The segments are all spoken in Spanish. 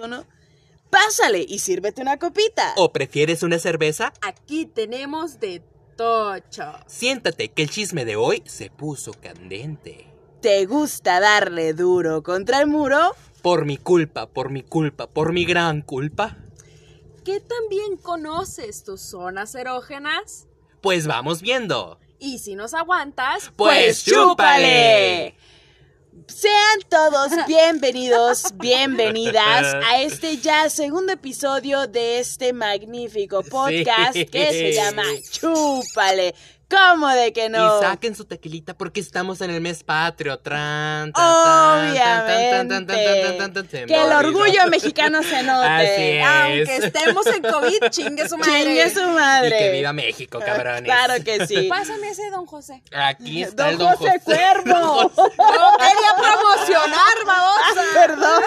¿O no? Pásale y sírvete una copita. ¿O prefieres una cerveza? Aquí tenemos de tocho. Siéntate, que el chisme de hoy se puso candente. ¿Te gusta darle duro contra el muro? Por mi culpa, por mi culpa, por mi gran culpa. ¿Qué también conoces tus zonas erógenas? Pues vamos viendo. Y si nos aguantas, Pues chúpale. Sean todos bienvenidos, bienvenidas a este ya segundo episodio de este magnífico podcast Sí. que se llama Chúpale. ¿Cómo de que no? Y saquen su tequilita porque estamos en el mes patrio. Tran, tan, Obviamente. Que el orgullo mexicano se note. Aunque estemos en COVID, chingue su madre. Chingue su madre. Y que viva México, cabrones. Claro que sí. Pásame ese don José. Aquí está don el don José. José Cuervo. No quería promocionar, babosa. Perdón.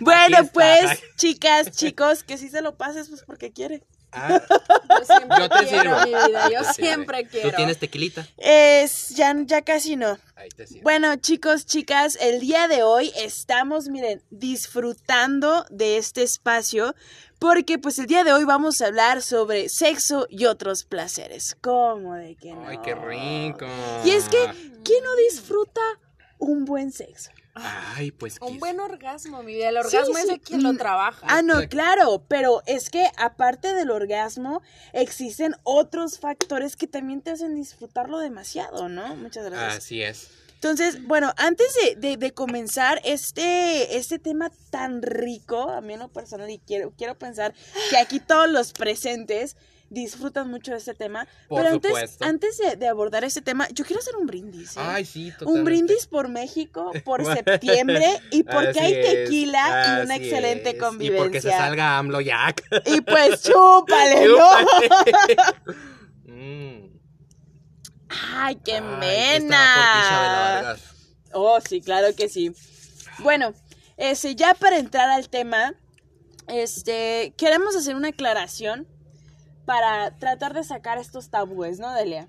bueno, pues, chicas, chicos, que si se lo pases, pues porque quiere. Ah, Yo siempre Yo te quiero, sirvo. mi vida. Yo Te sirve. siempre quiero. Tú tienes tequilita. Es, ya, ya casi no. Ahí te sirve. Bueno, chicos, chicas, el día de hoy estamos, miren, disfrutando de este espacio porque pues el día de hoy vamos a hablar sobre sexo y otros placeres. ¿Cómo de que no? Ay, qué rico. Y es que, ¿quién no disfruta un buen sexo? Ay, pues. Un buen orgasmo, mi vida. El orgasmo es sí. de quien lo Mm. trabaja. Ah, no, claro, pero es que aparte del orgasmo, existen otros factores que también te hacen disfrutarlo demasiado, ¿no? Muchas gracias. Así es. Entonces, bueno, antes de, de- de comenzar este, este tema tan rico, a mí en lo personal, y quiero, quiero pensar que aquí todos los presentes disfrutan mucho de este tema, Por pero antes, supuesto. antes de, de abordar este tema, yo quiero hacer un brindis. ¿eh? Ay, sí, totalmente. Un brindis por México, por septiembre y porque Así hay es, tequila y una así excelente es. convivencia. Y porque se salga AMLO Jack. Y pues chúpale, ¿no? Mm. Ay, qué Ay, mena. Oh, sí, claro que sí. Bueno, este, ya para entrar al tema, este, queremos hacer una aclaración para tratar de sacar estos tabúes, ¿no, Delia?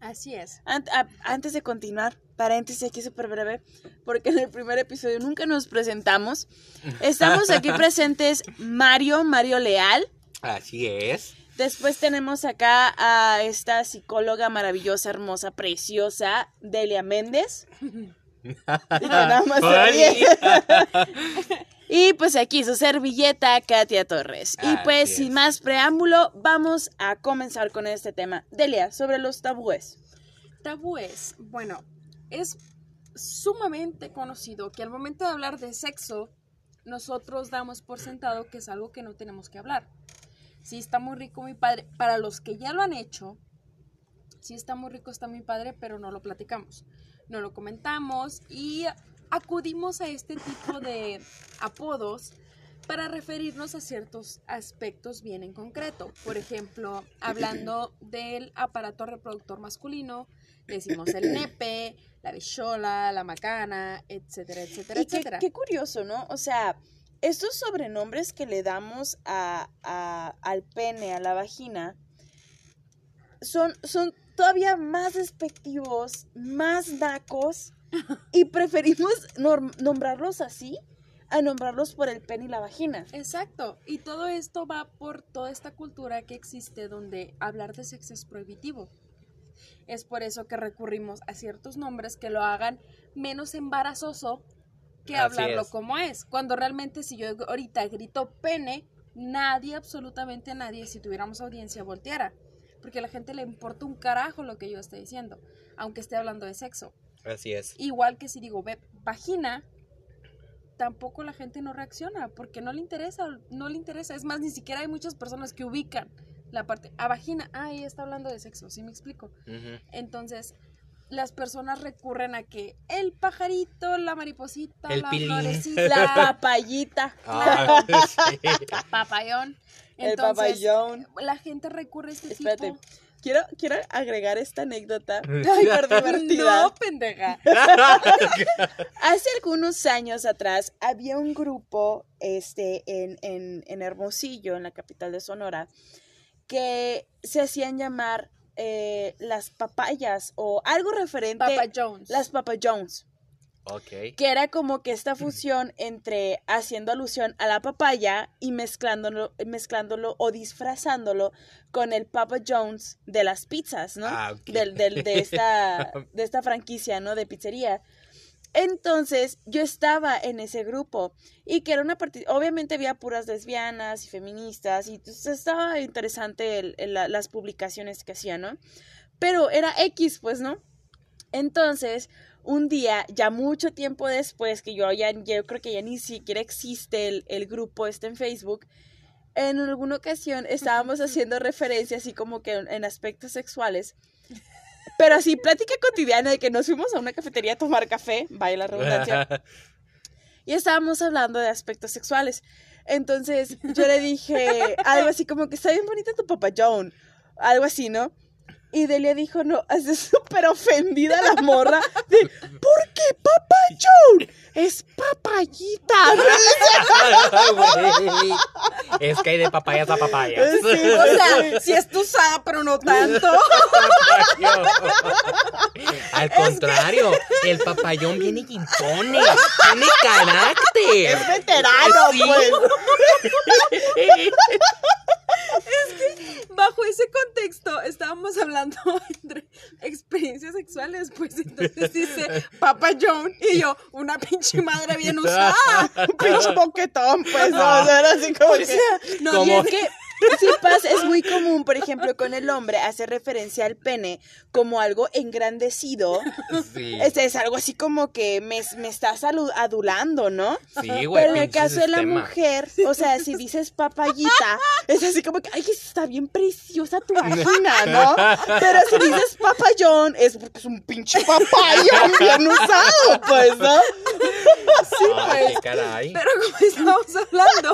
Así es. Ant- a- antes de continuar, paréntesis aquí súper breve, porque en el primer episodio nunca nos presentamos. Estamos aquí presentes Mario, Mario Leal. Así es. Después tenemos acá a esta psicóloga maravillosa, hermosa, preciosa, Delia Méndez. Y que nada más. Y pues aquí su servilleta, Katia Torres. Y Así pues sin más preámbulo, vamos a comenzar con este tema. Delia, sobre los tabúes. Tabúes. Bueno, es sumamente conocido que al momento de hablar de sexo, nosotros damos por sentado que es algo que no tenemos que hablar. Sí, está muy rico mi padre. Para los que ya lo han hecho, sí está muy rico, está mi padre, pero no lo platicamos. No lo comentamos y acudimos a este tipo de apodos para referirnos a ciertos aspectos bien en concreto. Por ejemplo, hablando del aparato reproductor masculino, decimos el nepe, la bichola, la macana, etcétera, etcétera, Y qué, etcétera. qué curioso, ¿no? O sea, estos sobrenombres que le damos a, a- al pene, a la vagina, son, son todavía más despectivos, más nacos, y preferimos nombrarlos así a nombrarlos por el pene y la vagina. Exacto. Y todo esto va por toda esta cultura que existe donde hablar de sexo es prohibitivo. Es por eso que recurrimos a ciertos nombres que lo hagan menos embarazoso que Así hablarlo es. como es. Cuando realmente si yo ahorita grito pene, nadie, absolutamente nadie, si tuviéramos audiencia, volteara. Porque a la gente le importa un carajo lo que yo esté diciendo, aunque esté hablando de sexo. Así es. Igual que si digo ve- vagina, tampoco la gente no reacciona porque no le interesa, no le interesa. Es más, ni siquiera hay muchas personas que ubican la parte a vagina. Ah, ella está hablando de sexo, ¿sí me explico? Entonces, las personas recurren a que el pajarito, la mariposita, El la pilín. florecita, La papayita. Ah, sí. papayón. El Entonces, papayón. la gente recurre a este Espérate. tipo. Quiero, quiero agregar esta anécdota. Ay, por divertida. No, pendeja. Hace algunos años atrás había un grupo este, en, en, en Hermosillo, en la capital de Sonora, que se hacían llamar eh, las papayas o algo referente. Papa Jones. Las Papa Jones. Ok. que era como que esta fusión entre haciendo alusión a la papaya y mezclándolo, mezclándolo o disfrazándolo con el Papa Jones de las pizzas, ¿no? Ah, de, esta, de esta franquicia, ¿no? De pizzería. Entonces, yo estaba en ese grupo y que era una partida, obviamente había puras lesbianas y feministas y pues, estaba interesante el- el- la- las publicaciones que hacían, ¿no? Pero era X, pues, ¿no? Entonces, un día, ya mucho tiempo después, que yo ya, yo creo que ya ni siquiera existe el, el grupo este en Facebook, en alguna ocasión estábamos haciendo referencia así como que en, en aspectos sexuales, pero así plática cotidiana de que nos fuimos a una cafetería a tomar café, vaya la redundancia, y estábamos hablando de aspectos sexuales. Entonces yo le dije algo así como que está bien bonita tu Papa John, algo así, ¿no? Y Delia dijo, no, es súper ofendida la morra de, ¿por qué Papa John? Es papayita. Es que hay de papayas a papayas. Sí, O sea, si es tu usada, pero no tanto. Al contrario, el papayón viene y impone. Tiene carácter. Es veterano, Sí. pues. Bajo ese contexto, estábamos hablando entre experiencias sexuales, pues entonces dice Papa John y yo, una pinche madre bien usada. Un pinche boquetón, pues, no, o sea, era así como O que... no, Y es que sí pasa, es muy común, por ejemplo, con el hombre hacer referencia al pene como algo engrandecido. Sí, Este es algo así como que me, me estás adulando, ¿no? sí, güey. Pero en el caso de la mujer, o sea, si dices papayita, es así como que, ay, está bien preciosa tu vagina, ¿no? Pero si dices papayón, es porque es un pinche papayón bien usado, pues, ¿no? Ay, qué caray. Pero como estábamos hablando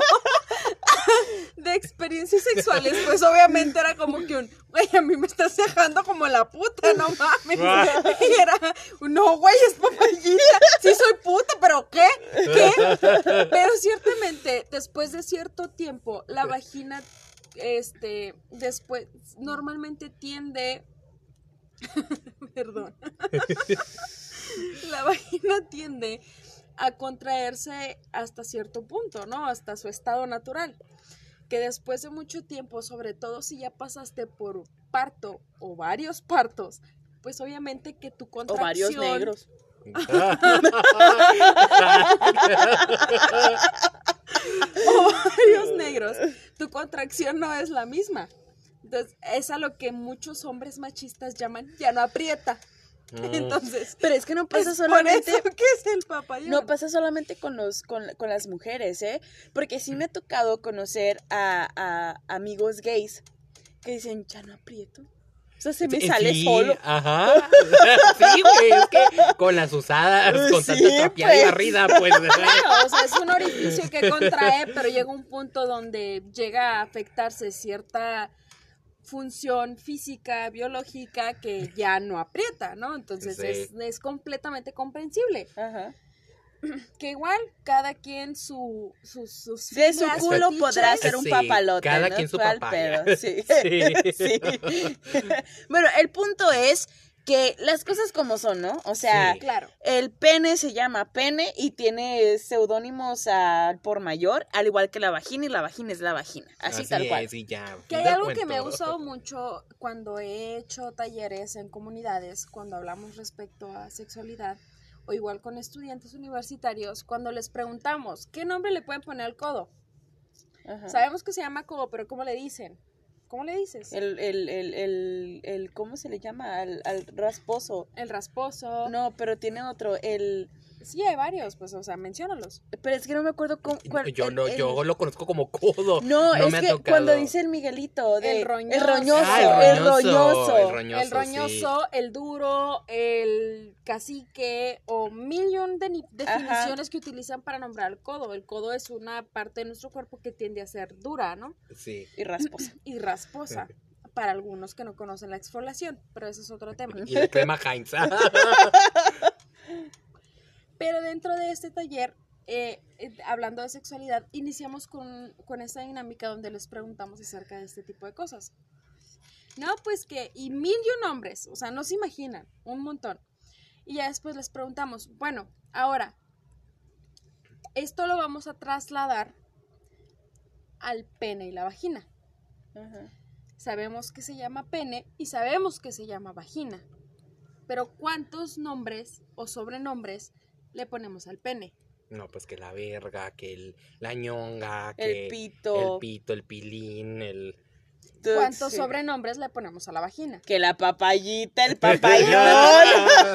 de experiencias sexuales, pues obviamente era como que un, güey, a mí me estás dejando como la puta, no mames. Y era, no, güey, es papayita. Sí soy puta, pero ¿qué? ¿Qué? Pero ciertamente, después de cierto tiempo, la vagina, este, después, normalmente tiende... Perdón. la vagina tiende a contraerse hasta cierto punto, ¿no? Hasta su estado natural. Que después de mucho tiempo, sobre todo si ya pasaste por parto o varios partos, pues obviamente que tu O contracción... varios negros. o varios negros, tu contracción no es la misma. Entonces, es a lo que muchos hombres machistas llaman ya no aprieta. Mm. Entonces, Pero es que no pasa es por solamente eso que es el papayón. No pasa solamente con los con, con las mujeres, ¿eh? Porque sí me ha tocado conocer a, a amigos gays que dicen, ya no aprieto. O sea, se me sale sí, solo. Ajá. Sí, güey, es que con las usadas, con Sí, tanta trapeada y pues. barrida, pues. Claro, o sea, es un orificio que contrae, pero llega un punto donde llega a afectarse cierta función física, biológica, que ya no aprieta, ¿no? Entonces Sí. es, es completamente comprensible. Ajá. Que igual cada quien su, sus, sus De su culo fetiches. podrá ser un Sí, papalote. cada ¿no? quien su ¿Cuál papaya. Sí. Sí. bueno, el punto es que las cosas como son, ¿no? O sea, Sí. Claro. el pene se llama pene y tiene seudónimos al por mayor, al igual que la vagina, y la vagina es la vagina. Así, tal cual. es, y ya. Que hay algo que me ha gustado mucho cuando he hecho talleres en comunidades, cuando hablamos respecto a sexualidad, o igual con estudiantes universitarios, cuando les preguntamos, ¿qué nombre le pueden poner al codo? Ajá. Sabemos que se llama codo, pero ¿cómo le dicen? ¿Cómo le dices? El, el, el, el, el, ¿cómo se le llama? Al, al rasposo. El rasposo. No, pero tiene otro, el... Sí, hay varios, pues, o sea, menciónalos. Pero es que no me acuerdo cómo... cuál- Yo, el- no, el- yo lo conozco como codo. No, es me ha que tocado. cuando dice el Miguelito de... El roñoso. El roñoso, Ah, el roñoso. El roñoso. el roñoso, el duro, el cacique o mil y un de ni- definiciones que utilizan para nombrar al codo. El codo es una parte de nuestro cuerpo que tiende a ser dura, ¿no? Sí. Y rasposa. Y rasposa. Para algunos que no conocen la exfoliación, pero ese es otro tema. Y la crema Heinz. Pero dentro de este taller, eh, eh, hablando de sexualidad, iniciamos con, con esta dinámica donde les preguntamos acerca de este tipo de cosas. No, pues que, y mil y un hombres, o sea, no se imaginan, un montón. Y ya después les preguntamos, bueno, ahora, esto lo vamos a trasladar al pene y la vagina. Ajá. Sabemos que se llama pene y sabemos que se llama vagina. Pero ¿cuántos nombres o sobrenombres le ponemos al pene? No, pues que la verga, que el, la ñonga, El que pito. el pito, el pilín, el... ¿Cuántos Sí. sobrenombres le ponemos a la vagina? Que la papayita, el papayón,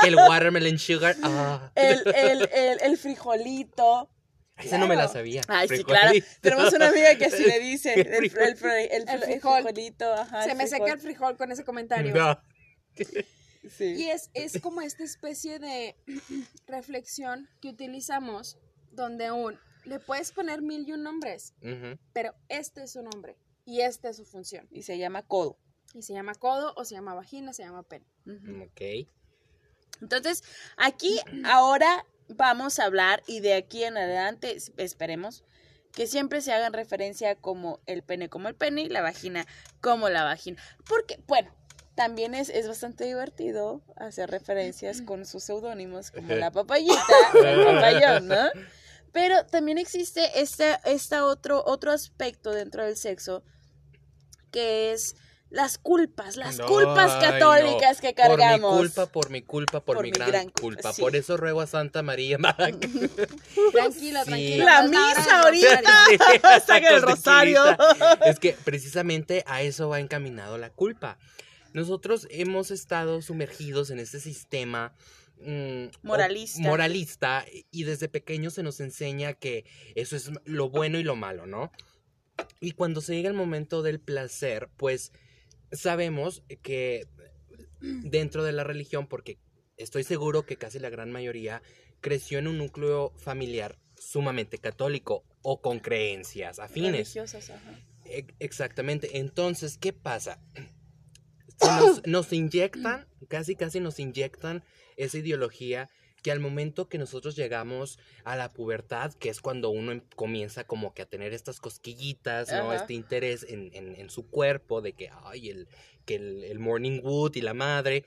que el watermelon sugar. Ah. el, el, el, el frijolito. Esa no me la claro. sabía. Ay, sí, claro. Tenemos una amiga que así le dice. El El, el, frijol. fri- el, El fri- el frijol. frijolito, ajá. Se el me seca frijol. el frijol con ese comentario. No. Sí. Y es, es como esta especie de reflexión que utilizamos donde un le puedes poner mil y un nombres, pero este es su nombre y esta es su función. Y se llama codo. Y se llama codo o se llama vagina, se llama pene. Ujú. Ok. Entonces, aquí ahora vamos a hablar y de aquí en adelante es- esperemos que siempre se hagan referencia como el pene como el pene y la vagina como la vagina. Porque, bueno, también es, es bastante divertido hacer referencias con sus seudónimos como la papayita o el papayón, ¿no? Pero también existe este, este otro, otro aspecto dentro del sexo que es las culpas, las culpas no. católicas que cargamos. Por mi culpa, por mi culpa, por, Por mi mi gran, gran culpa, culpa. sí. Por eso ruego a Santa María. Mac. Tranquila, Sí. tranquila. La misa ahorita. rosario. Saca el rosario. Es que precisamente a eso va encaminado la culpa. Nosotros hemos estado sumergidos en este sistema mm, Moralista. moralista y desde pequeños se nos enseña que eso es lo bueno y lo malo, ¿no? Y cuando se llega el momento del placer, pues sabemos que dentro de la religión, porque estoy seguro que casi la gran mayoría creció en un núcleo familiar sumamente católico o con creencias afines. Religiosas, ajá. E- Exactamente. Entonces, ¿qué pasa? Nos, nos inyectan, casi casi nos inyectan esa ideología que al momento que nosotros llegamos a la pubertad, que es cuando uno em- comienza como que a tener estas cosquillitas, ¿no? Ajá. Este interés en, en- en su cuerpo, de que, ay, el, que el, el morning wood y la madre,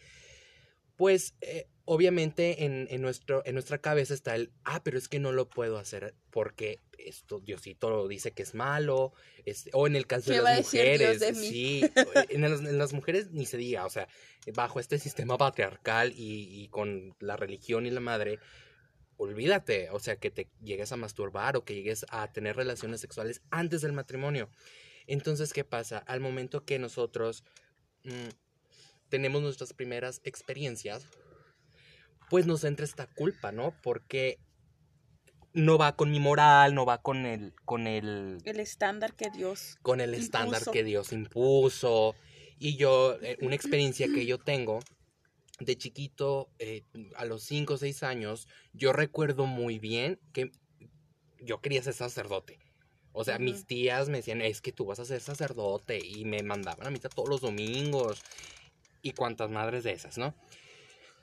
pues eh, obviamente en, en nuestro, en nuestra cabeza está el, ah, pero es que no lo puedo hacer porque esto Diosito lo dice que es malo, este, o en el caso de ¿Qué va a las mujeres, de sí, en las, en las mujeres ni se diga, o sea, bajo este sistema patriarcal y, y con la religión y la madre, olvídate, o sea, que te llegues a masturbar o que llegues a tener relaciones sexuales antes del matrimonio. Entonces, ¿qué pasa? Al momento que nosotros mm, tenemos nuestras primeras experiencias, pues nos entra esta culpa, ¿no? Porque no va con mi moral, no va con el, con el, El estándar que Dios. con el estándar Impuso. que Dios impuso. Y yo, eh, una experiencia que yo tengo de chiquito, eh, a los 5 o 6 años, yo recuerdo muy bien que yo quería ser sacerdote. O sea, mis Ujú. tías me decían, es que tú vas a ser sacerdote. Y me mandaban a misa todos los domingos. Y cuantas madres de esas, ¿no?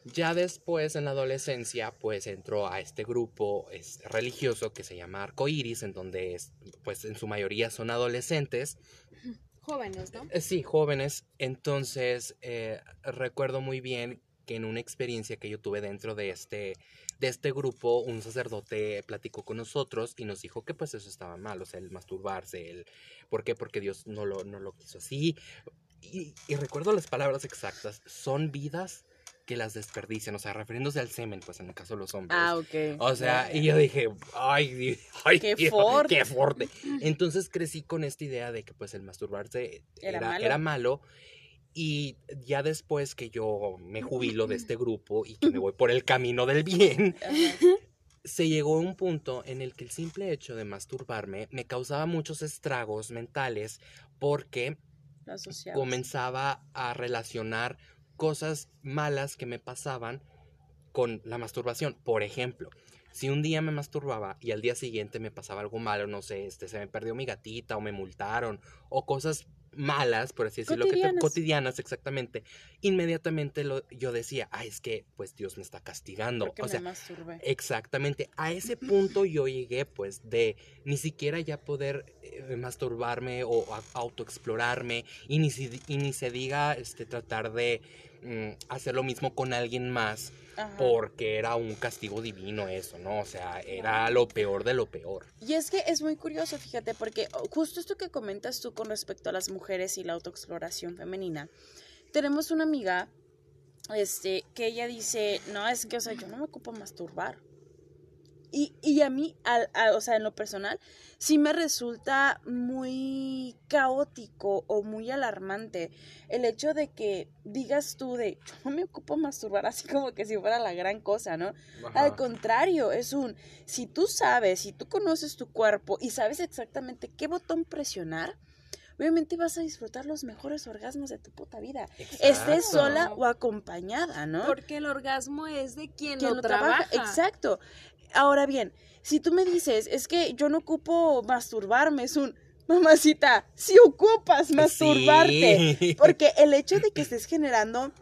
Ya después, en la adolescencia, pues entró a este grupo es, religioso que se llama Arcoiris, en donde, es, pues en su mayoría son adolescentes. Jóvenes, ¿no? Eh, Sí, jóvenes. Entonces, eh, recuerdo muy bien que en una experiencia que yo tuve dentro de este, de este grupo, un sacerdote platicó con nosotros y nos dijo que pues eso estaba mal, o sea, el masturbarse, el... ¿Por qué? Porque Dios no lo, no lo quiso así. Y, y recuerdo las palabras exactas, son vidas que las desperdician, o sea, refiriéndose al semen, pues en el caso de los hombres. Ah, ok. O sea, y yo dije, ay, ay Qué Dios, fuerte. qué fuerte. Entonces crecí con esta idea de que pues el masturbarse Era era, malo. era malo. Y ya después que yo me jubilo de este grupo y que me voy por el camino del bien, se llegó a un punto en el que el simple hecho de masturbarme me causaba muchos estragos mentales porque. Comenzaba a relacionar cosas malas que me pasaban con la masturbación. Por ejemplo, si un día me masturbaba y al día siguiente me pasaba algo malo, no sé, este, se me perdió mi gatita o me multaron o cosas malas, por así decirlo, que te- Cotidianas. exactamente, inmediatamente lo, yo decía, ah, es que pues Dios me está castigando. Porque o me sea. Exactamente, a ese punto yo llegué pues de ni siquiera ya poder eh, masturbarme o autoexplorarme y ni, si- y ni se diga este tratar de mm, hacer lo mismo con alguien más Ajá. porque era un castigo divino eso, ¿no? O sea, era lo peor de lo peor. Y es que es muy curioso, fíjate, porque oh, justo esto que comentas tú con respecto a las mujeres y la autoexploración femenina. Tenemos una amiga, este, que ella dice, no, es que, o sea, yo no me ocupo masturbar. Y, y a mí, al, a- o sea, en lo personal, sí me resulta muy caótico o muy alarmante el hecho de que digas tú de, yo no me ocupo masturbar así como que si fuera la gran cosa, ¿no? Al contrario, es un, si tú sabes, si tú conoces tu cuerpo y sabes exactamente qué botón presionar, obviamente vas a disfrutar los mejores orgasmos de tu puta vida. Estés sola o acompañada, ¿no? Porque el orgasmo es de quien, Quien lo, lo trabaja. Exacto. Ahora bien, si tú me dices, es que yo no ocupo masturbarme, es un, mamacita, si ocupas masturbarte. Sí. Porque el hecho de que estés generando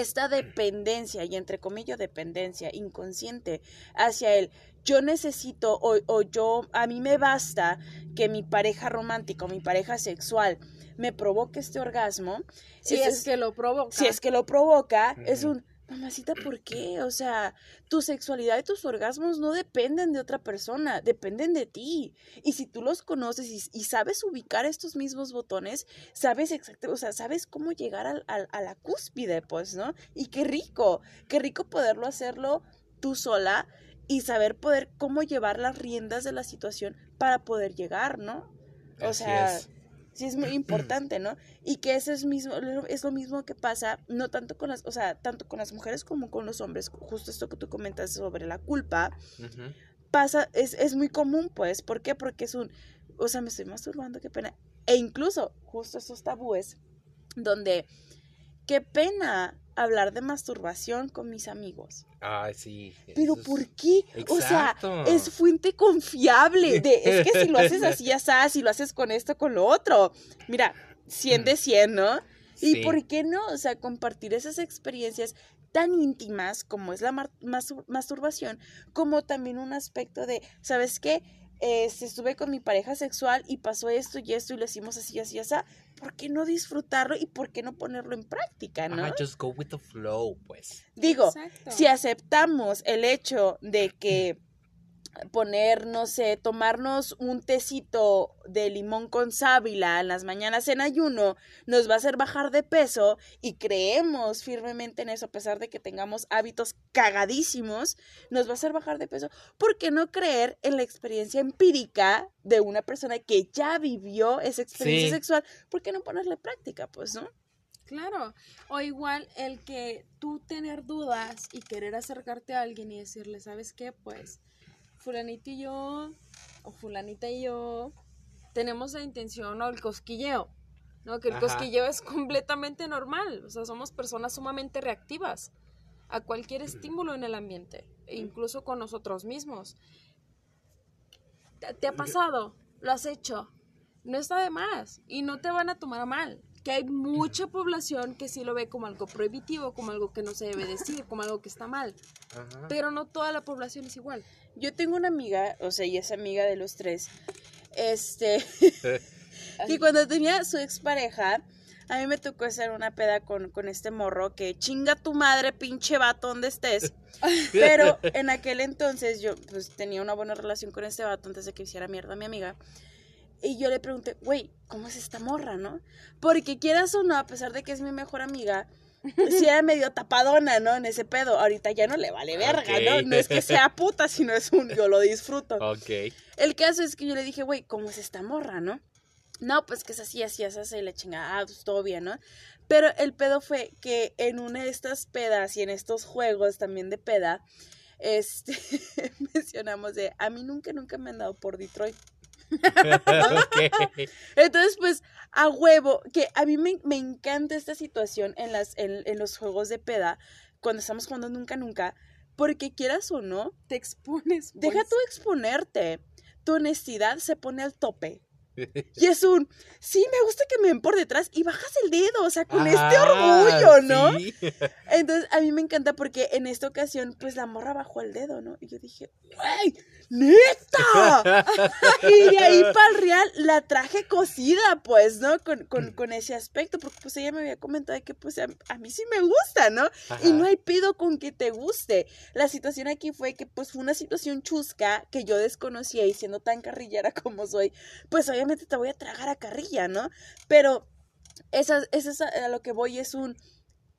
esta dependencia, y entre comillas dependencia inconsciente hacia él, yo necesito o, o yo, a mí me basta que mi pareja romántica o mi pareja sexual me provoque este orgasmo. Si es que lo provoca. si es que lo provoca, es un, mamacita, ¿por qué? O sea, tu sexualidad y tus orgasmos no dependen de otra persona, dependen de ti. Y si tú los conoces y, y sabes ubicar estos mismos botones, sabes exactamente, o sea, sabes cómo llegar al- al- a la cúspide, pues, ¿no? Y qué rico, qué rico poderlo hacerlo tú sola y saber poder cómo llevar las riendas de la situación para poder llegar, ¿no? O Así sea, es. Sí es muy importante, ¿no? Y que eso es mismo, es lo mismo que pasa, no tanto con las, o sea, tanto con las mujeres como con los hombres, justo esto que tú comentas sobre la culpa, pasa, es, es muy común, pues, ¿por qué? Porque es un, o sea, me estoy masturbando, qué pena. E incluso, justo esos tabúes, donde, qué pena hablar de masturbación con mis amigos. Ay, sí. Pero ¿por qué? O sea, es fuente confiable. De, es que si lo haces así, ya sabes, si lo haces con esto, con lo otro. Mira, 100 de 100, ¿no? ¿Y Sí. por qué no? O sea, compartir esas experiencias tan íntimas como es la masturbación, como también un aspecto de, ¿sabes qué? Este, estuve con mi pareja sexual y pasó esto y esto y lo hicimos así, así, así. ¿Por qué no disfrutarlo y por qué no ponerlo en práctica, no? Ajá, just go with the flow, pues. Digo, Exacto. si aceptamos el hecho de que poner, no sé, tomarnos un tecito de limón con sábila en las mañanas en ayuno nos va a hacer bajar de peso y creemos firmemente en eso a pesar de que tengamos hábitos cagadísimos, nos va a hacer bajar de peso. ¿Por qué no creer en la experiencia empírica de una persona que ya vivió esa experiencia Sí. sexual? ¿Por qué no ponerle en práctica, pues, no? Claro, o igual el que tú tener dudas y querer acercarte a alguien y decirle, ¿sabes qué? Pues fulanito y yo, o fulanita y yo, tenemos la intención o el cosquilleo, ¿no? Que el Ajá. cosquilleo es completamente normal, o sea, somos personas sumamente reactivas a cualquier estímulo en el ambiente, e incluso con nosotros mismos. ¿Te, te ha pasado? ¿Lo has hecho? No está de más y no te van a tomar mal. Que hay mucha población que sí lo ve como algo prohibitivo, como algo que no se debe decir, como algo que está mal. Ajá. Pero no toda la población es igual. Yo tengo una amiga, o sea, y es amiga de los tres, este, que cuando tenía su expareja, a mí me tocó hacer una peda con, con este morro que chinga tu madre, pinche vato, donde estés. Pero en aquel entonces yo pues tenía una buena relación con este vato antes de que hiciera mierda a mi amiga. Y yo le pregunté, güey, ¿cómo es esta morra, no? Porque quieras o no, a pesar de que es mi mejor amiga, sí era medio tapadona, ¿no? En ese pedo. Ahorita ya no le vale verga, ¿no? No es que sea puta, sino es un yo lo disfruto. Ok. El caso es que yo le dije, güey, ¿cómo es esta morra, no? No, pues que es así, así, así, así, y la chingada, ah, pues todo bien, ¿no? Pero el pedo fue que en una de estas pedas y en estos juegos también de peda, este, mencionamos de, a mí nunca, nunca me han dado por Detroit. Entonces, pues, a huevo, que a mí me, me encanta esta situación en, las, en, en los juegos de peda, cuando estamos jugando nunca, nunca, porque quieras o no, Te expones. deja pues. tú exponerte. Tu honestidad se pone al tope. Y es un, sí, me gusta que me ven por detrás y bajas el dedo, o sea, con este Ah, orgullo, ¿no? sí. Entonces, a mí me encanta porque en esta ocasión, pues la morra bajó el dedo, ¿no? Y yo dije, güey, ¡neta! y de ahí para el real la traje cocida, pues, ¿no? Con, con, con, ese aspecto, porque pues ella me había comentado que pues a, a mí sí me gusta, ¿no? Y no hay pido con que te guste. La situación aquí fue que pues fue una situación chusca que yo desconocía y siendo tan carrillera como soy, pues obviamente te voy a tragar a carrilla, ¿no? Pero esa, esa es a lo que voy, es un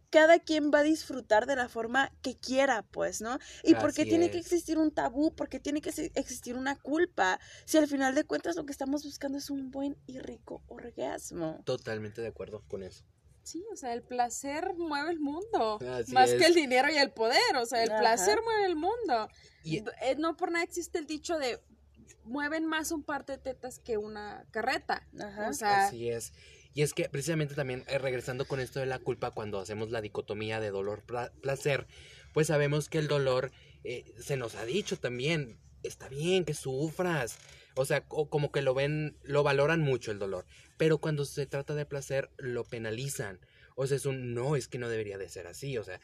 cada quien va a disfrutar de la forma que quiera, pues, ¿no? Y por qué tiene que existir un tabú, por qué tiene que existir una culpa, si al final de cuentas lo que estamos buscando es un buen y rico orgasmo. Totalmente de acuerdo con eso. Sí, o sea, el placer mueve el mundo, más que el dinero y el poder, o sea, el placer mueve el mundo. Y... Eh, no por nada existe el dicho de mueven más un par de tetas que una carreta. Ajá. O sea, Así es. Y es que precisamente también eh, regresando con esto de la culpa, cuando hacemos la dicotomía de dolor-placer, pues sabemos que el dolor eh, se nos ha dicho también, está bien que sufras. O sea, como que lo ven, lo valoran mucho el dolor. Pero cuando se trata de placer, lo penalizan. O sea, es un no, es que no debería de ser así. O sea,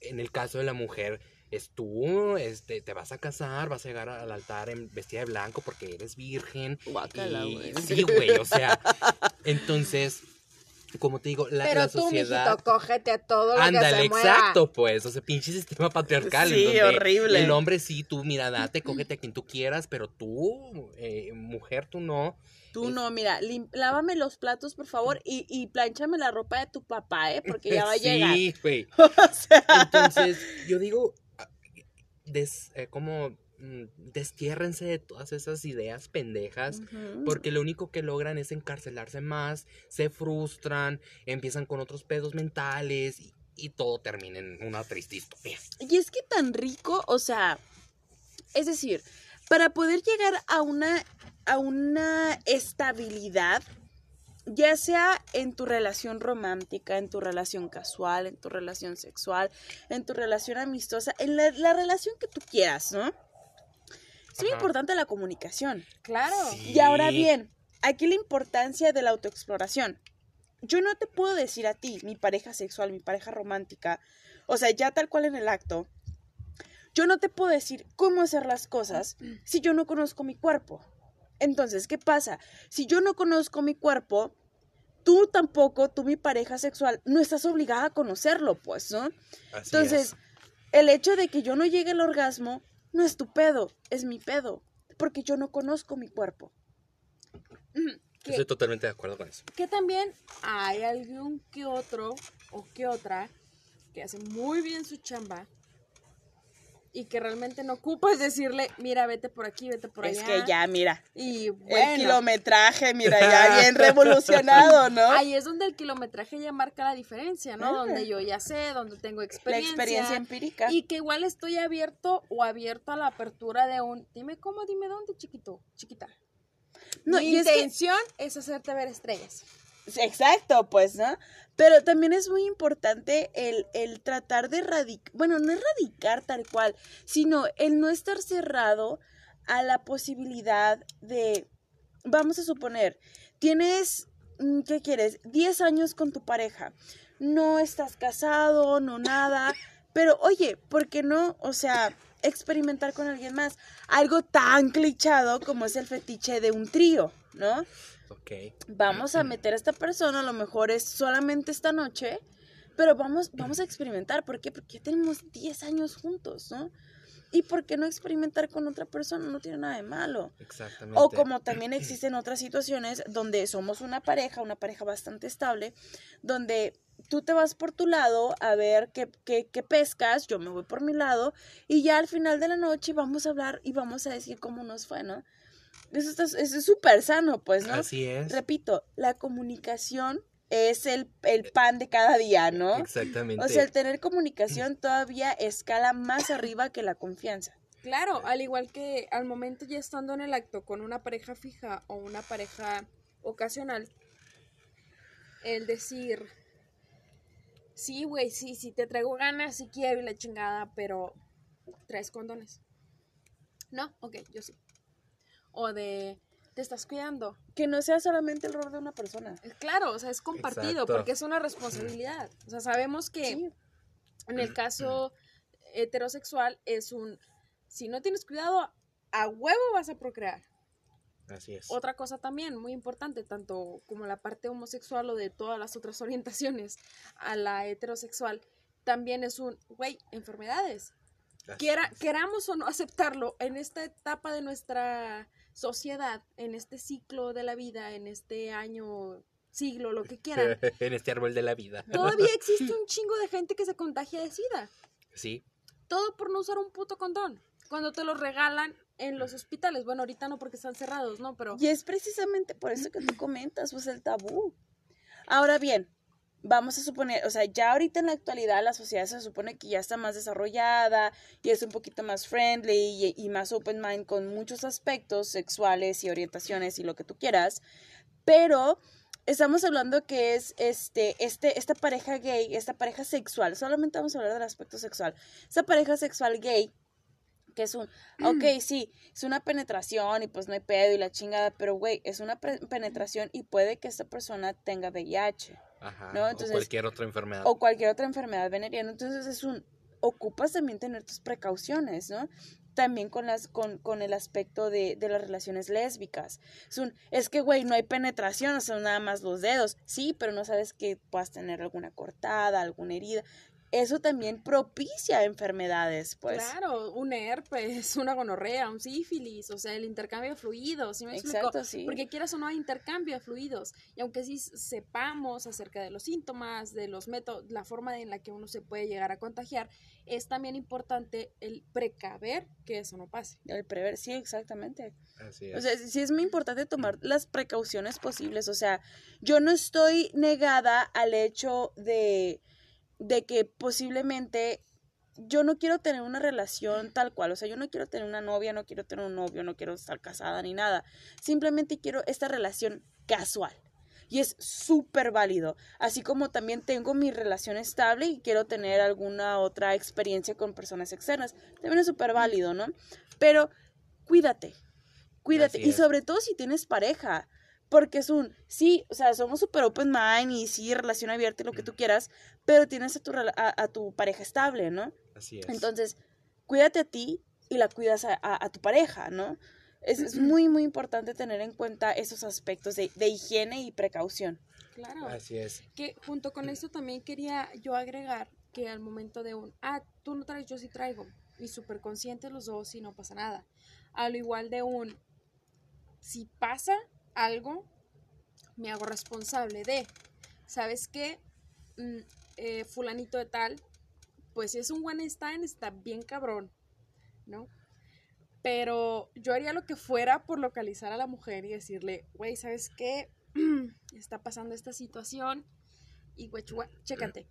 en el caso de la mujer, es tú, este, te vas a casar, vas a llegar al altar en vestida de blanco porque eres virgen. Guácala, güey. Sí, güey, o sea, entonces, como te digo, la, Pero la sociedad... Pero tú, mijito, cógete a todo lo Ándale, que se mueva. exacto, pues, o sea, pinche sistema patriarcal. Sí, horrible. El hombre sí, tú, mira, date, cógete a quien tú quieras, pero tú, eh, mujer, tú no. Tú no, mira, lávame los platos, por favor, y, y planchame la ropa de tu papá, ¿eh? Porque ya va a llegar. Sí, güey. o sea... Entonces, yo digo, des, eh, como mm, destiérrense de todas esas ideas pendejas, porque lo único que logran es encarcelarse más, se frustran, empiezan con otros pedos mentales y, y todo termina en una triste historia. Y es que tan rico, o sea, es decir, para poder llegar a una, a una estabilidad, ya sea en tu relación romántica, en tu relación casual, en tu relación sexual, en tu relación amistosa, en la, relación que tú quieras, ¿no? Es muy importante la comunicación. Claro. Y ahora bien, aquí la importancia de la autoexploración. Yo no te puedo decir a ti, mi pareja sexual, mi pareja romántica, o sea, ya tal cual en el acto, yo no te puedo decir cómo hacer las cosas si yo no conozco mi cuerpo. Entonces, ¿qué pasa? Si yo no conozco mi cuerpo, tú tampoco, tú mi pareja sexual, no estás obligada a conocerlo, pues, ¿no? Entonces, el hecho de que yo no llegue al orgasmo no es tu pedo, es mi pedo, porque yo no conozco mi cuerpo. Estoy totalmente de acuerdo con eso. Que también hay algún que otro o que otra que hace muy bien su chamba y que realmente no ocupas decirle, mira, vete por aquí, vete por allá. Es que ya, mira. Y El kilometraje, mira, ya bien revolucionado, ¿no? Ahí es donde el kilometraje ya marca la diferencia, ¿no? Donde yo ya sé, donde tengo experiencia. La experiencia empírica. Y que igual estoy abierto o abierto a la apertura de un, dime cómo, dime dónde, chiquito, chiquita. No, Mi intención es hacerte ver estrellas. Exacto, pues, ¿no? Pero también es muy importante el, el tratar de erradicar, bueno, no erradicar tal cual, sino el no estar cerrado a la posibilidad de, vamos a suponer, tienes, mm, ¿qué quieres? 10 años con tu pareja, no estás casado, no nada, pero oye, ¿por qué no? O sea, experimentar con alguien más. Algo tan clichado como es el fetiche de un trío, ¿no? Vamos a meter a esta persona, a lo mejor es solamente esta noche, pero vamos, vamos a experimentar. ¿Por qué? Porque ya tenemos 10 años juntos, ¿no? ¿Y por qué no experimentar con otra persona? No tiene nada de malo. Exactamente. O como también existen otras situaciones donde somos una pareja, una pareja bastante estable, donde tú te vas por tu lado a ver qué, qué, qué, pescas, yo me voy por mi lado, y ya al final de la noche vamos a hablar y vamos a decir cómo nos fue, ¿no? Eso, es súper sano, pues, ¿no? Así es. Repito, la comunicación es el, pan de cada día, ¿no? Exactamente. O sea, el tener comunicación todavía escala más arriba que la confianza. Claro, al igual que al momento ya estando en el acto con una pareja fija o una pareja ocasional, el decir, sí, güey, sí, sí, te traigo ganas, sí quiero y la chingada, pero traes condones. No, ok, yo sí o de te estás cuidando. Que no sea solamente el rol de una persona. Eh, claro, o sea, es compartido porque es una responsabilidad. O sea, sabemos que en el caso heterosexual es un, si no tienes cuidado, a huevo vas a procrear. Así es. Otra cosa también muy importante, tanto como la parte homosexual o de todas las otras orientaciones a la heterosexual, también es un, güey, enfermedades. Quiera, queramos o no aceptarlo, en esta etapa de nuestra sociedad, en este ciclo de la vida, en este año, siglo, lo que quieran, en este árbol de la vida. todavía existe un chingo de gente que se contagia de SIDA. Sí, Todo por no usar un puto condón. Cuando te lo regalan en los hospitales. Bueno, ahorita no porque están cerrados, ¿no? Pero Y es precisamente por eso que tú comentas, pues el tabú. Ahora bien, vamos a suponer, o sea, ya ahorita en la actualidad la sociedad se supone que ya está más desarrollada y es un poquito más friendly y, y más open mind con muchos aspectos sexuales y orientaciones y lo que tú quieras, pero estamos hablando que es este, este, esta pareja gay, esta pareja sexual, solamente vamos a hablar del aspecto sexual, esta pareja sexual gay que es un, ok, sí, es una penetración y pues no hay pedo y la chingada, pero güey, es una penetración y puede que esta persona tenga VIH ajá. No, entonces- o cualquier otra enfermedad. o cualquier otra enfermedad venérea, entonces es un, ocupas también tener tus precauciones, ¿no? También con las, con, con el aspecto de, de las relaciones lésbicas. Es un, es que güey, no hay penetración, o sea, nada más los dedos. Sí, pero no sabes que puedas tener alguna cortada, alguna herida. Eso también propicia enfermedades, pues. claro, un herpes, una gonorrea, un sífilis, o sea, el intercambio de fluidos, ¿sí me explico? Exacto, sí. Porque quieras o no hay intercambio de fluidos. Y aunque sí sepamos acerca de los síntomas, de los métodos, la forma en la que uno se puede llegar a contagiar, es también importante el precaver que eso no pase. El prever, sí, exactamente. Así es. O sea, sí es muy importante tomar las precauciones posibles. O sea, yo no estoy negada al hecho de, de que posiblemente yo no quiero tener una relación tal cual. O sea, yo no quiero tener una novia, no quiero tener un novio, no quiero estar casada ni nada. Simplemente quiero esta relación casual. Y es súper válido. Así como también tengo mi relación estable y quiero tener alguna otra experiencia con personas externas. También es súper válido, ¿no? Pero cuídate. Cuídate. Y sobre todo si tienes pareja. Porque es un, sí, o sea, somos súper open mind y sí, relación abierta y lo que tú quieras, pero tienes a tu, rela- a, a tu pareja estable, ¿no? Así es. Entonces, cuídate a ti y la cuidas a, a- a tu pareja, ¿no? Es, es muy, muy importante tener en cuenta esos aspectos de, de higiene y precaución. Claro. Así es. Que junto con esto también quería yo agregar que al momento de un, ah, tú no traes, yo sí traigo, y súper conscientes los dos y no pasa nada. Al igual de un, si pasa algo, me hago responsable de, ¿sabes qué? Mm, eh, fulanito de tal, pues si es un one time, está bien cabrón, ¿no? Pero yo haría lo que fuera por localizar a la mujer y decirle, güey, ¿sabes qué? Está pasando esta situación y, güey, chécate.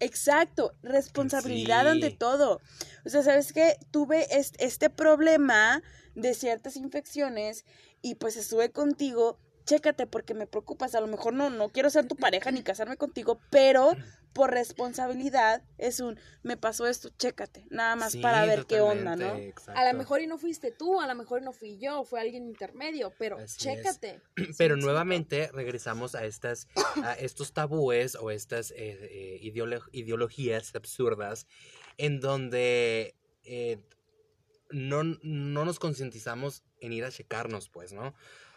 Exacto, responsabilidad Sí. ante todo. O sea, ¿sabes qué? Tuve est- este problema de ciertas infecciones y pues estuve contigo. Chécate porque me preocupas. A lo mejor no, no quiero ser tu pareja ni casarme contigo, pero por responsabilidad es un, me pasó esto, chécate. Nada más Sí, para ver qué onda, ¿no? exacto. A lo mejor y no fuiste tú, a lo mejor y no fui yo, fue alguien intermedio, pero Así chécate. ¿Sí me Pero nuevamente regresamos a estas a estos tabúes o estas eh, eh, ideolo- ideologías absurdas en donde eh, no, no nos concientizamos en ir a checarnos, pues, ¿no?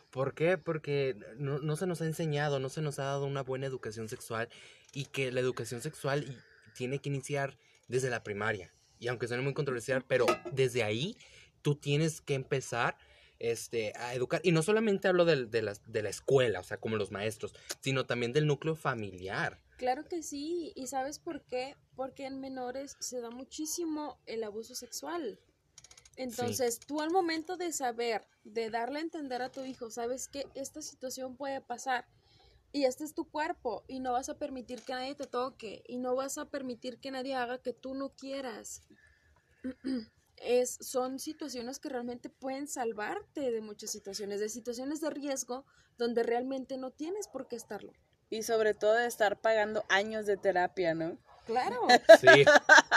¿Por qué? Porque no, no se nos ha enseñado, no se nos ha dado una buena educación sexual y que la educación sexual tiene que iniciar desde la primaria. Y aunque suene muy controversial, pero desde ahí tú tienes que empezar este, a educar. Y no solamente hablo del- de, la, de la escuela, o sea, como los maestros, sino también del núcleo familiar. Claro que sí, y ¿sabes por qué? Porque en menores se da muchísimo el abuso sexual. Entonces, tú al momento de saber, de darle a entender a tu hijo, sabes que esta situación puede pasar y este es tu cuerpo y no vas a permitir que nadie te toque y no vas a permitir que nadie haga que tú no quieras. Es, son situaciones que realmente pueden salvarte de muchas situaciones, de situaciones de riesgo donde realmente no tienes por qué estarlo. Y sobre todo de estar pagando años de terapia, ¿no? Claro. Sí.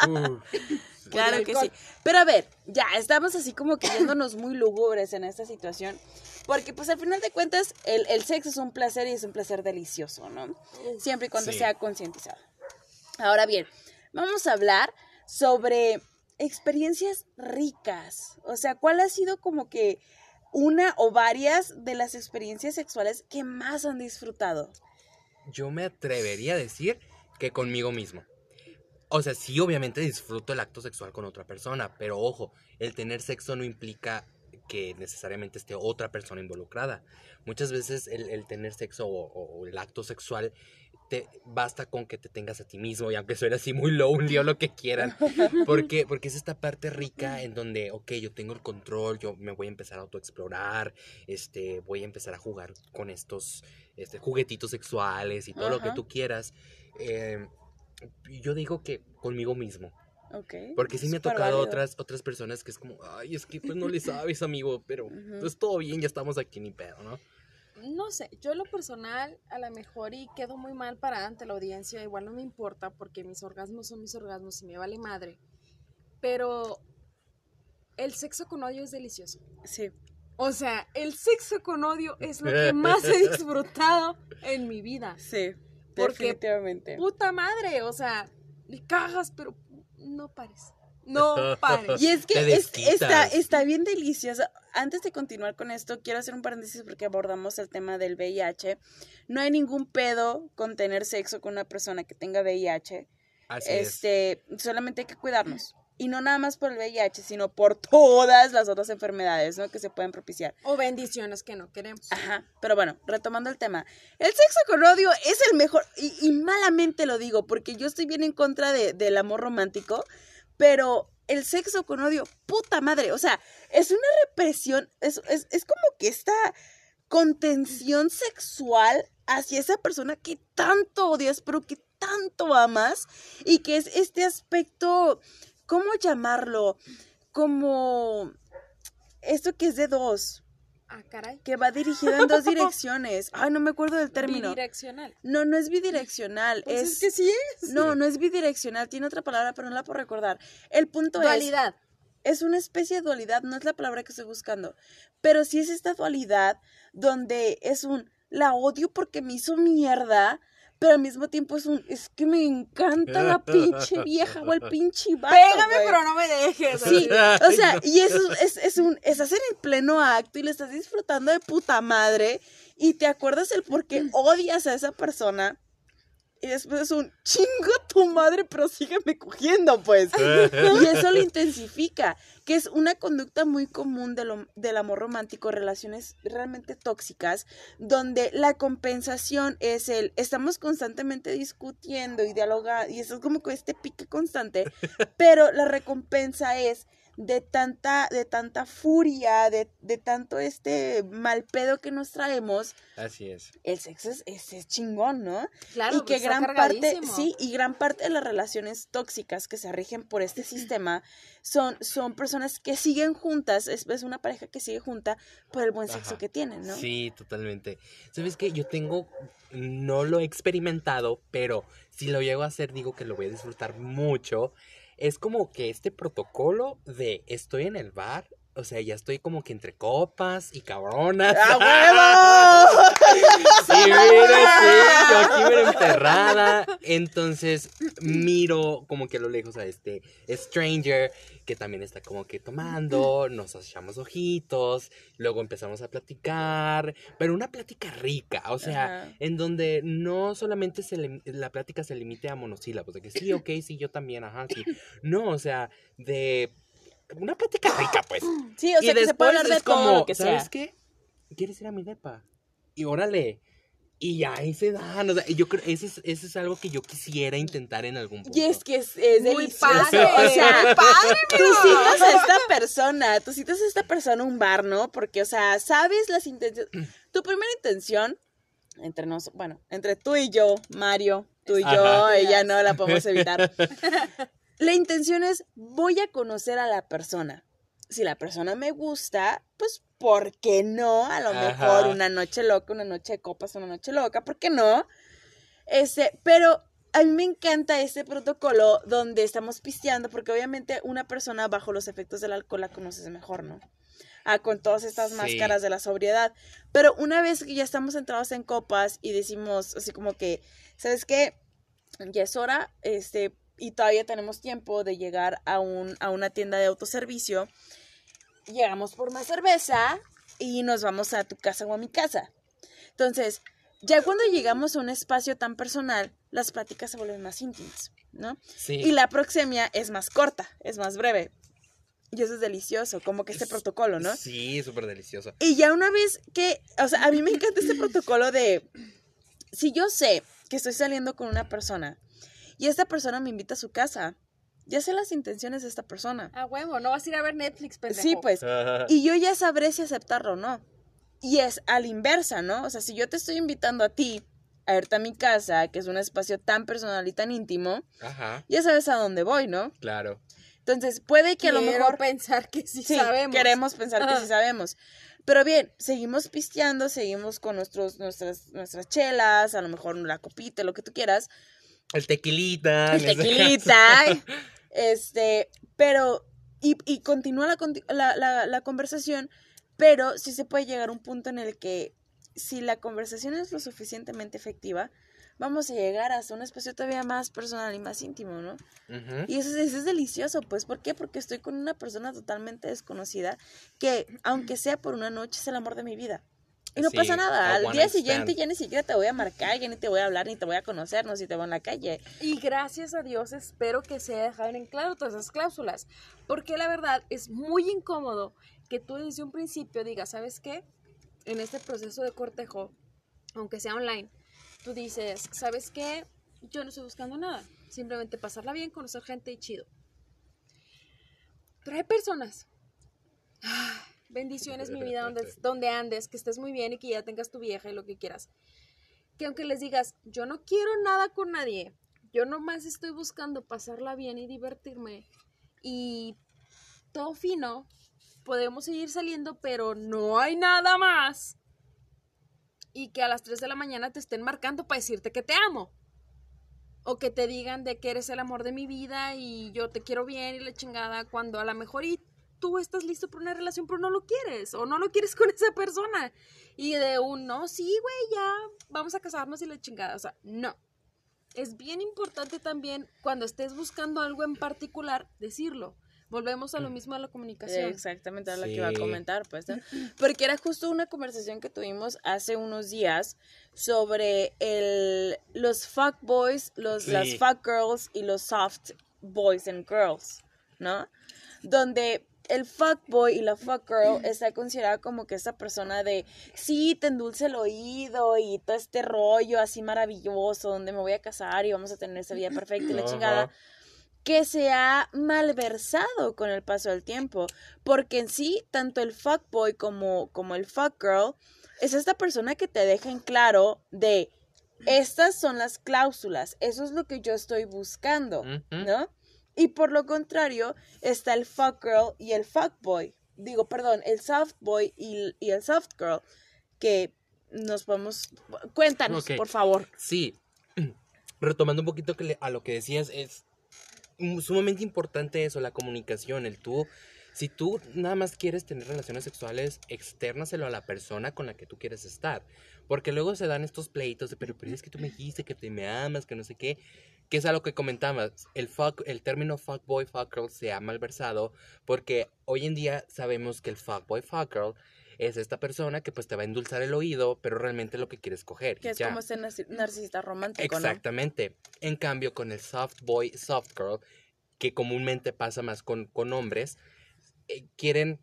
Uf. Claro que sí. Pero a ver, ya estamos así como que yéndonos muy lúgubres en esta situación. Porque pues al final de cuentas el, el sexo es un placer y es un placer delicioso, ¿no? Siempre y cuando Sí. sea concientizado. Ahora bien, vamos a hablar sobre experiencias ricas. O sea, ¿cuál ha sido como que una o varias de las experiencias sexuales que más han disfrutado? Yo me atrevería a decir que conmigo mismo. O sea, sí, obviamente disfruto el acto sexual con otra persona, pero ojo, el tener sexo no implica que necesariamente esté otra persona involucrada. Muchas veces el, el tener sexo o, o el acto sexual te basta con que te tengas a ti mismo y aunque suene así muy lonely o lo que quieran, porque porque es esta parte rica en donde, ok, yo tengo el control, yo me voy a empezar a autoexplorar, este, voy a empezar a jugar con estos este, juguetitos sexuales y todo lo que tú quieras. Eh, yo digo que conmigo mismo, Ok. porque sí me ha tocado válido. otras otras personas que es como, ay, es que pues no le sabes, amigo, pero Ujú. pues todo bien, ya estamos aquí ni pedo, ¿no? No sé, yo en lo personal a lo mejor y quedo muy mal para ante la audiencia, igual no me importa porque mis orgasmos son mis orgasmos y me vale madre. Pero el sexo con odio es delicioso. Sí. O sea, el sexo con odio es lo que más he disfrutado en mi vida. Sí. Porque- definitivamente. Puta madre, o sea, le cagas, pero no pares. No pares. Y es que es- está, está bien delicioso. Antes de continuar con esto, quiero hacer un paréntesis porque abordamos el tema del VIH. No hay ningún pedo con tener sexo con una persona que tenga VIH. Así es. este, solamente hay que cuidarnos. Y no nada más por el VIH, sino por todas las otras enfermedades, ¿no? Que se pueden propiciar. O bendiciones que no queremos. Ajá, pero bueno, retomando el tema. El sexo con odio es el mejor, y, y malamente lo digo, porque yo estoy bien en contra de- del amor romántico, pero el sexo con odio, puta madre, o sea, es una represión, es, es, es como que esta contención sexual hacia esa persona que tanto odias, pero que tanto amas, y que es este aspecto, ¿cómo llamarlo? Como esto que es de dos, Ah, caray. que va dirigido en dos direcciones. Ay, no me acuerdo del término. Bidireccional. No, no es bidireccional. Pues es, es que sí es. No, no es bidireccional. Tiene otra palabra, pero no la puedo recordar. El punto Dualidad. es, es una especie de dualidad, no es la palabra que estoy buscando. Pero sí es esta dualidad donde es un, la odio porque me hizo mierda, pero al mismo tiempo es un, es que me encanta la pinche vieja o el pinche vato. Pégame, güey. pero no me dejes. Sí, o sea, y eso es, es un, es hacer el pleno acto y lo estás disfrutando de puta madre y te acuerdas el por qué odias a esa persona y después es un chingo tu madre, pero sígueme cogiendo, pues. Y eso lo intensifica, que es una conducta muy común de lo- del amor romántico, relaciones realmente tóxicas, donde la compensación es el, estamos constantemente discutiendo y dialogando, y eso es como que este pique constante, pero la recompensa es de tanta, de tanta furia, de, de tanto este mal pedo que nos traemos, Así es. el sexo es, es, es chingón, ¿no? Claro, y que pues, está gran parte, sí, y gran parte de las relaciones tóxicas que se rigen por este sistema son, son personas que siguen juntas, es, es una pareja que sigue junta por el buen sexo que tienen, ¿no? Sí, totalmente. ¿Sabes qué? Yo tengo, no lo he experimentado, pero si lo llego a hacer, digo que lo voy a disfrutar mucho. Es como que este protocolo de estoy en el bar, o sea, ya estoy como que entre copas y cabronas. ¡A huevo! Sí, mira, sí, yo aquí mira enterrada. Entonces miro como que a lo lejos a este stranger que también está como que tomando, nos echamos ojitos, luego empezamos a platicar, pero una plática rica, o sea, Ajá. en donde no solamente se la plática se limite a monosílabos, de que sí, ok, sí, yo también, ajá, sí. No, o sea, de una plática rica, pues. Sí, o sea, que se puede hablar de es todo lo que ¿sabes sea. qué? ¿Quieres ir a mi depa? Y órale. Y ahí se dan. O sea, yo creo eso es, eso es algo que yo quisiera intentar en algún punto. Y es que es, es Muy padre. O sea, padre, tú citas a esta persona, tú citas a esta persona a un bar, ¿no? Porque, o sea, sabes las intenciones. Tu primera intención, entre nos, bueno, entre tú y yo, Mario, tú y yo, Ajá. ella no la podemos evitar. La intención es, voy a conocer a la persona. Si la persona me gusta, pues, ¿por qué no? A lo Ajá. mejor una noche loca, una noche de copas, una noche loca, ¿por qué no? Este, pero a mí me encanta este protocolo donde estamos pisteando, porque obviamente una persona bajo los efectos del alcohol la conoces mejor, ¿no? Ah, con todas estas Sí. máscaras de la sobriedad. Pero una vez que ya estamos entrados en copas y decimos así como que, ¿sabes qué? Ya es hora, este, y todavía tenemos tiempo de llegar a, un, a una tienda de autoservicio, llegamos por más cerveza y nos vamos a tu casa o a mi casa. Entonces, ya cuando llegamos a un espacio tan personal, las pláticas se vuelven más íntimas, ¿no? Sí. Y la proxemia es más corta, es más breve. Y eso es delicioso, como que este protocolo, ¿no? Sí, súper delicioso. Y ya una vez que, o sea, a mí me encanta este protocolo de, si yo sé que estoy saliendo con una persona y esta persona me invita a su casa, ya sé las intenciones de esta persona. A huevo, no vas a ir a ver Netflix, pendejo. Sí, pues. Y yo ya sabré si aceptarlo o no. Y es a la inversa, ¿no? O sea, si yo te estoy invitando a ti a irte a mi casa, que es un espacio tan personal y tan íntimo, Ajá, ya sabes a dónde voy, ¿no? claro. Entonces, puede que a lo mejor pensar que sí, sí, sabemos. queremos pensar que sí sabemos. Pero bien, seguimos pisteando, seguimos con nuestros, nuestras, nuestras chelas, a lo mejor la copita, lo que tú quieras, El tequilita. el tequilita, este, pero, y, y continúa la, la, la, la conversación, pero sí se puede llegar a un punto en el que si la conversación es lo suficientemente efectiva, vamos a llegar hasta un espacio todavía más personal y más íntimo, ¿no? Y eso, es- eso es delicioso, pues, ¿por qué? Porque estoy con una persona totalmente desconocida que, aunque sea por una noche, es el amor de mi vida. Y no Sí, pasa nada. Al día siguiente ya ni siquiera te voy a marcar, ya ni te voy a hablar, ni te voy a conocer, no si te voy en la calle. Y gracias a Dios espero que se dejen en claro todas esas cláusulas. Porque la verdad es muy incómodo que tú desde un principio digas, ¿sabes qué? En este proceso de cortejo, aunque sea online, tú dices, ¿sabes qué? Yo no estoy buscando nada. Simplemente pasarla bien, conocer gente y chido. Pero hay personas. ah, Bendiciones, mi vida, donde, donde andes, que estés muy bien y que ya tengas tu vieja y lo que quieras. Que aunque les digas, yo no quiero nada con nadie, yo nomás estoy buscando pasarla bien y divertirme y todo fino, podemos seguir saliendo, pero no hay nada más. Y que a las 3 de la mañana te estén marcando para decirte que te amo. O que te digan de que eres el amor de mi vida y yo te quiero bien y la chingada, cuando a lo mejor y tú estás listo para una relación, pero no lo quieres, o no lo quieres con esa persona. Y de un no, sí, güey, ya vamos a casarnos y la chingada. O sea, no. Es bien importante también cuando estés buscando algo en particular, decirlo. Volvemos a lo mismo a la comunicación. Exactamente, era lo que iba a comentar, pues, ¿no? Porque era justo una conversación que tuvimos hace unos días sobre el, los fuck boys, los, Sí. las fuck girls y los soft boys and girls, ¿no? Donde el fuck boy y la fuck girl está considerada como que esa persona de, sí, te endulce el oído y todo este rollo así maravilloso, donde me voy a casar y vamos a tener esa vida perfecta y la chingada que se ha malversado con el paso del tiempo, porque en sí, tanto el fuckboy como, como el fuckgirl es esta persona que te deja en claro de estas son las cláusulas, eso es lo que yo estoy buscando. ¿no? Y por lo contrario, está el fuckgirl y el fuckboy, digo, perdón, el softboy y, y el softgirl, que nos podemos... Cuéntanos, por favor. Sí, retomando un poquito a lo que decías, es sumamente importante eso, la comunicación, el tú, si tú nada más quieres tener relaciones sexuales, externaselo a la persona con la que tú quieres estar, porque luego se dan estos pleitos de, pero, pero es que tú me dijiste que te me amas, que no sé qué, que es a lo que comentabas, el, fuck, el término fuckboy, fuckgirl se ha malversado, porque hoy en día sabemos que el fuckboy, fuckgirl es esta persona que pues te va a endulzar el oído, pero realmente lo que quieres coger. Que es ya. como narci- narcisista romántico, ¿no? Exactamente. En cambio, con el soft boy, soft girl, que comúnmente pasa más con, con hombres, eh, quieren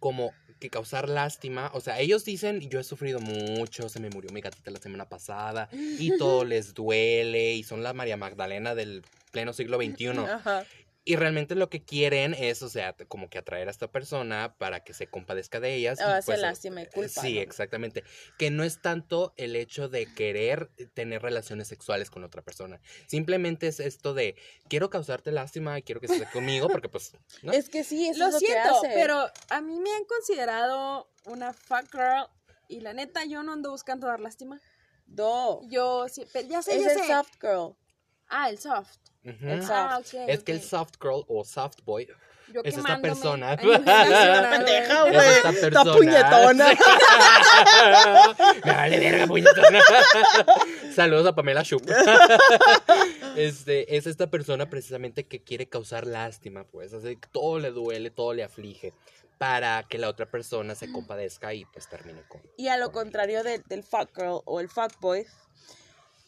como que causar lástima. O sea, ellos dicen, yo he sufrido mucho, se me murió mi gatita la semana pasada, y todo les duele, y son la María Magdalena del pleno siglo XXI. Ajá. Y realmente lo que quieren es, o sea, como que atraer a esta persona para que se compadezca de ellas. y, O hacer pues, lástima y culpa, Sí, ¿no? exactamente. Que no es tanto el hecho de querer tener relaciones sexuales con otra persona. Simplemente es esto de, quiero causarte lástima y quiero que estés conmigo porque pues... ¿no? Es que sí, eso Lo es lo siento, que hace. pero a mí me han considerado una fuck girl y la neta yo no ando buscando dar lástima. No, Yo sí, pero ya sé, es ya el sé. soft girl. Ah, el soft. Ujú. el soft. Ah, ok, Es que el soft girl o soft boy Yo es esta persona. Pendeja, güey. güey. Es esta Está persona. puñetona. Ay, vale verga, puñetas. Saludos a Pamela Schupp. este, es esta persona precisamente que quiere causar lástima, pues. Así que todo le duele, todo le aflige. Para que la otra persona se compadezca y pues termine con. Y a lo con contrario del, del fuck girl o el fuck boy,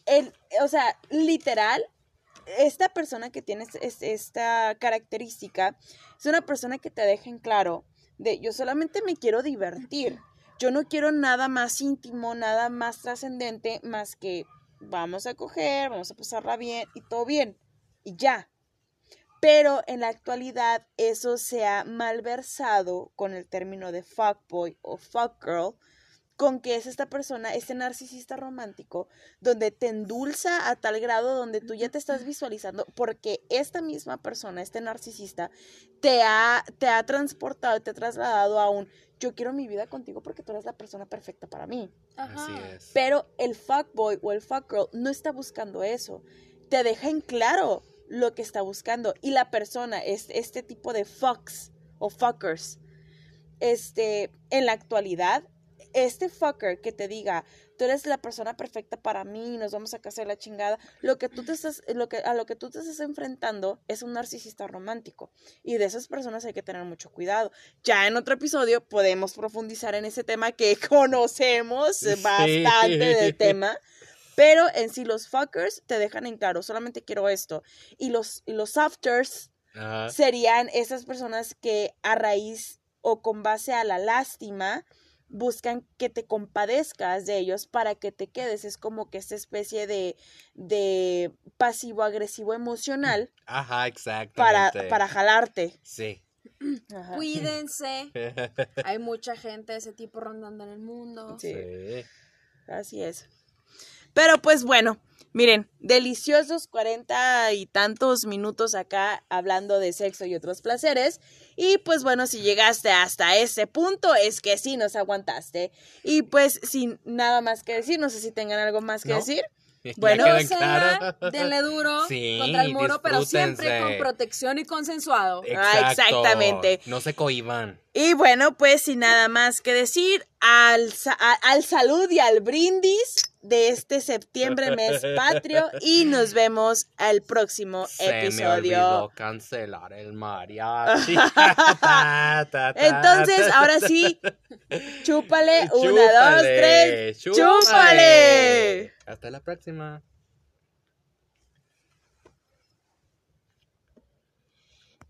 el, o sea, literal, esta persona que tiene es- es- esta característica es una persona que te deja en claro de yo solamente me quiero divertir. Yo no quiero nada más íntimo, nada más trascendente, más que vamos a coger, vamos a pasarla bien y todo bien. Y ya. Pero en la actualidad eso se ha malversado con el término de fuckboy o fuckgirl, con que es esta persona, este narcisista romántico, donde te endulza a tal grado donde tú ya te estás visualizando, porque esta misma persona, este narcisista, te ha, te ha transportado, te ha trasladado a un yo quiero mi vida contigo porque tú eres la persona perfecta para mí. Ajá. Así es. Pero el fuckboy o el fuckgirl no está buscando eso. Te deja en claro lo que está buscando. Y la persona, es este tipo de fucks o fuckers, este, en la actualidad, este fucker que te diga, tú eres la persona perfecta para mí, nos vamos a casar la chingada, lo que tú te estás, lo que, a lo que tú te estás enfrentando es un narcisista romántico. Y de esas personas hay que tener mucho cuidado. Ya en otro episodio podemos profundizar en ese tema que conocemos Sí. bastante del tema. Pero en sí los fuckers te dejan en claro, solamente quiero esto. Y los, y los softers Ajá. serían esas personas que a raíz o con base a la lástima buscan que te compadezcas de ellos para que te quedes. Es como que esta especie de, de pasivo-agresivo emocional Ajá, para, exactamente. para jalarte. Sí. Ajá. Cuídense. Hay mucha gente de ese tipo rondando en el mundo. Sí. Sí. Así es. Pero pues bueno, miren, deliciosos cuarenta y tantos minutos acá hablando de sexo y otros placeres. Y pues bueno, si llegaste hasta ese punto es que sí nos aguantaste. Y pues sin nada más que decir, no sé si tengan algo más que ¿No? decir. Bueno, Gócenla, claro. denle duro Sí, contra el muro, pero siempre con protección y consensuado. Ah, exactamente. No se cohiban. Y bueno, pues sin nada más que decir, al, a- al salud y al brindis de este septiembre mes patrio y nos vemos al próximo Se me episodio. olvidó cancelar el mariachi. Entonces, ahora sí, chúpale, una, dos, tres, chúpale. chúpale. Hasta la próxima.